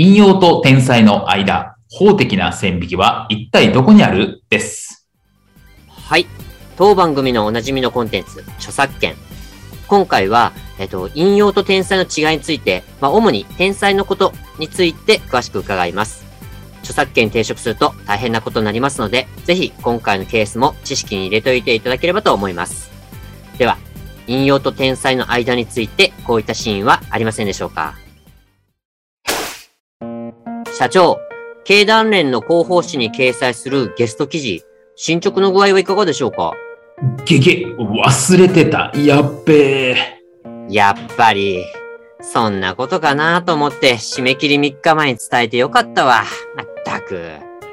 引用と天才の間法的な線引きは一体どこにある？です。はい。当番組のおなじみのコンテンツ著作権。今回は、えっと、引用と天才の違いについて、まあ、主に天才のことについて詳しく伺います。著作権に抵触すると大変なことになりますので、ぜひ今回のケースも知識に入れておいていただければと思います。では、引用と天才の間についてこういったシーンはありませんでしょうか？社長、経団連の広報誌に掲載するゲスト記事、進捗の具合はいかがでしょうか？げげ、忘れてた。やっべえ。やっぱり、そんなことかなと思って締め切り3日前に伝えてよかったわ。まったく。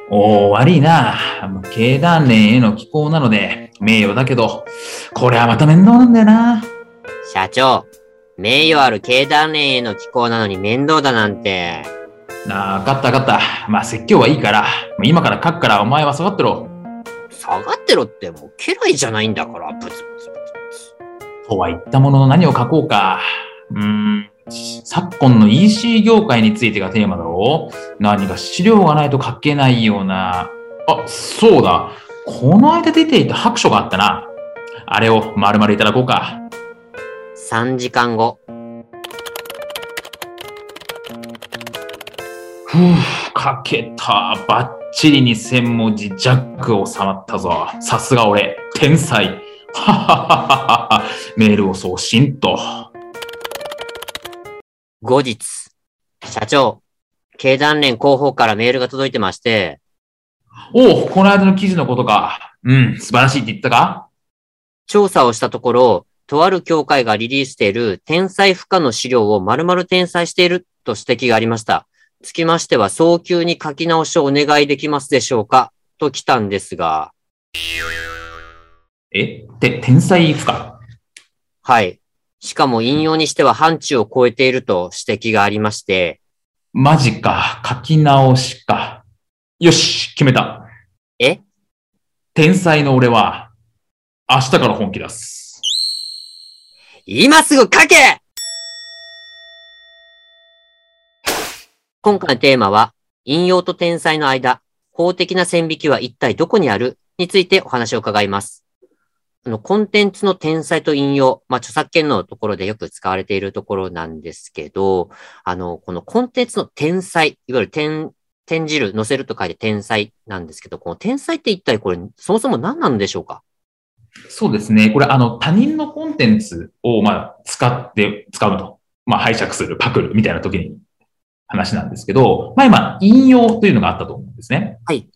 おー、悪いな。経団連への寄稿なので、名誉だけど、これはまた面倒なんだよな。社長、名誉ある経団連への寄稿なのに面倒だなんて。なあ、わかったわかった。まあ、説教はいいから、今から書くからお前は下がってろ。下がってろってもう家来じゃないんだから、ブツブツブツブツ。とは言ったものの何を書こうか。うーん。昨今の EC 業界についてがテーマだろう何か資料がないと書けないような。あ、そうだ。この間出ていた白書があったな。あれを丸々いただこうか。3時間後。ふぅ、書けた。バッチリに1000文字弱収まったぞ。さすが俺、天才。ははははは。メールを送信と。後日。社長、経団連広報からメールが届いてまして、おう、この間の記事のことか。うん、素晴らしいって言ったか？調査をしたところ、とある協会がリリースしている天才不可の資料を丸々転載していると指摘がありました。つきましては早急に書き直しをお願いできますでしょうか？と来たんですが、え？て、天才不可はい。しかも引用にしては範疇を超えていると指摘がありまして、マジか。書き直しか。よし、決めた。え？天才の俺は、明日から本気出す。今すぐ書け今回のテーマは、引用と天才の間、法的な線引きは一体どこにある？についてお話を伺います。あの、コンテンツの天才と引用、まあ、著作権のところでよく使われているところなんですけど、あの、このコンテンツの天才、いわゆる転、転じる、載せると書いて天才なんですけど、この天才って一体これ、そもそも何なんでしょうか？そうですね。これ、あの、他人のコンテンツを、まあ、使って、使うと。まあ、拝借する、パクる、みたいな時に話なんですけど、まあ今、引用というのがあったと思うんですね。はい。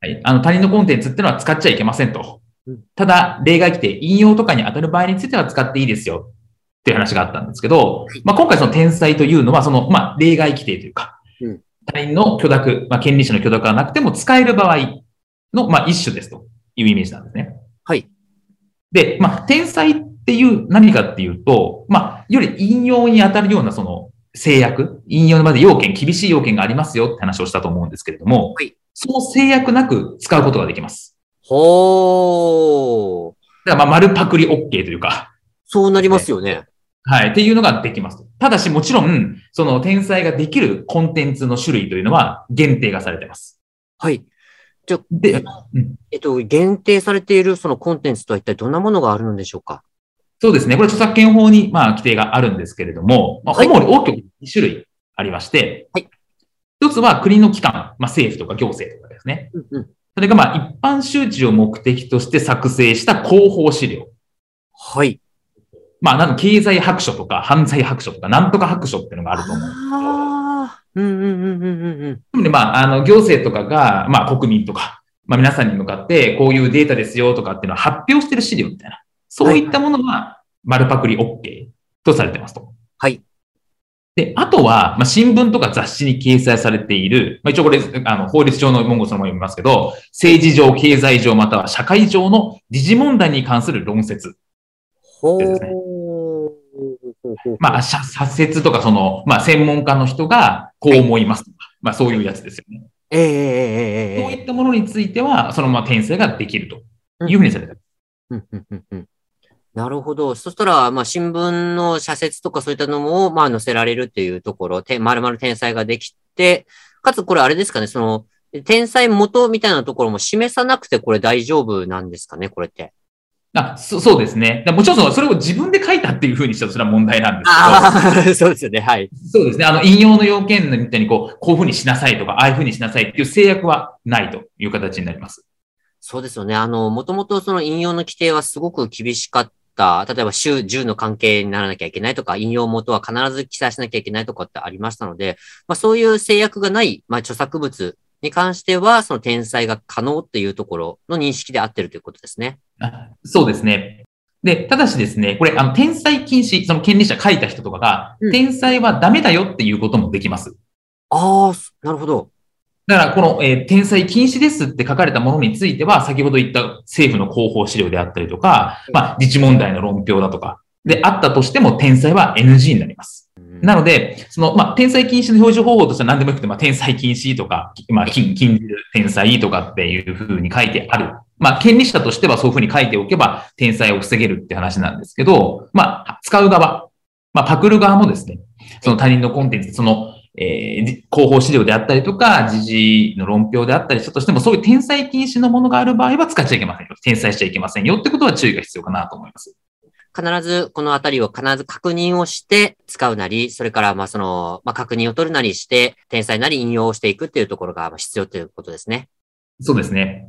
はい。あの、他人のコンテンツっていうのは使っちゃいけませんとうん。ただ、例外規定、引用とかに当たる場合については使っていいですよ。っていう話があったんですけど、まあ今回その天才というのは、その、まあ例外規定というかうん、他人の許諾、まあ権利者の許諾がなくても使える場合の、まあ一種ですというイメージなんですね。はい。で、まあ、天才っていう何かっていうと、まあ、より引用に当たるようなその制約、引用まで要件、厳しい要件がありますよって話をしたと思うんですけれども、はいその制約なく使うことができます。ほー。だから、まあ、丸パクリ OK というか、そうなりますよね。はい、っていうのができます。ただし、もちろん、その天才ができるコンテンツの種類というのは限定がされてます。はい。で、えっと、限定されているそのコンテンツとは一体どんなものがあるのでしょうか？そうですね。これ著作権法に、まあ、規定があるんですけれども、まあ、はい主に大きく2種類ありまして、はい一つは国の機関、まあ、政府とか行政とかですね。うんうん。それが、まあ、一般周知を目的として作成した広報資料。はい。まあ、なんか経済白書とか、犯罪白書とか、なんとか白書っていうのがあると思うんですけど、ああ。うんうんうんうんうんうん。特にまあ、あの、行政とかが、まあ、国民とか、まあ、皆さんに向かって、こういうデータですよとかっていうのを発表してる資料みたいな。そういったものは、丸パクリ OK とされてますと。はい。で、あとは、まあ、新聞とか雑誌に掲載されている、まあ、一応これ、あの、法律上の文言そのまま読みますけど、政治上、経済上、または社会上の時事問題に関する論説。ほですねまあ、社社説とか、その、まあ、専門家の人がこう思いますとか、まあ、そういうやつですよね。ええええええそういったものについては、そのまま転載ができるというふうにされてる。うんうんうんうんなるほど。そしたら、まあ、新聞の社説とかそういったのも、まあ、載せられるっていうところ、て、まるまる天才ができて、かつこれあれですかね、その、天才元みたいなところも示さなくてこれ大丈夫なんですかね、これって。あそそうですね。でもちろんそれを自分で書いたっていうふうにしたらそれは問題なんですけど。ああ、そうですよね。はい。そうですね。あの、引用の要件みたいに、こう、こういうふうにしなさいとか、ああいうふうにしなさいっていう制約はないという形になります。そうですよね。あの、もともとその引用の規定はすごく厳しかった。例えば、州10の関係にならなきゃいけないとか、引用元は必ず記載しなきゃいけないとかってありましたので、まあそういう制約がない、まあ著作物に関しては、その転載が可能っていうところの認識で合ってるということですね。あそうですね。で、ただしですね、これ、あの、転載禁止、その権利者書いた人とかが、うん転載はダメだよっていうこともできます。ああ、なるほど。だから、この、えー転載禁止ですって書かれたものについては、先ほど言った政府の広報資料であったりとか、まあ、自治問題の論評だとか、であったとしても、転載は NG になります。なので、その、まあ、転載禁止の表示方法としては何でもよくて、まあ、転載禁止とか、まあ、禁、禁じる転載とかっていうふうに書いてある。まあ、権利者としてはそういうふうに書いておけば、転載を防げるって話なんですけど、まあ、使う側、まあ、パクる側もですね、その他人のコンテンツ、その、えー、じ広報資料であったりとか、時事の論評であったりしたとしても、そういう転載禁止のものがある場合は使っちゃいけませんよ。転載しちゃいけませんよってことは注意が必要かなと思います。必ずこのあたりを必ず確認をして使うなり、それからまあその、まあ確認を取るなりして、転載なり引用をしていくっていうところがまあ必要ということですね。そうですね。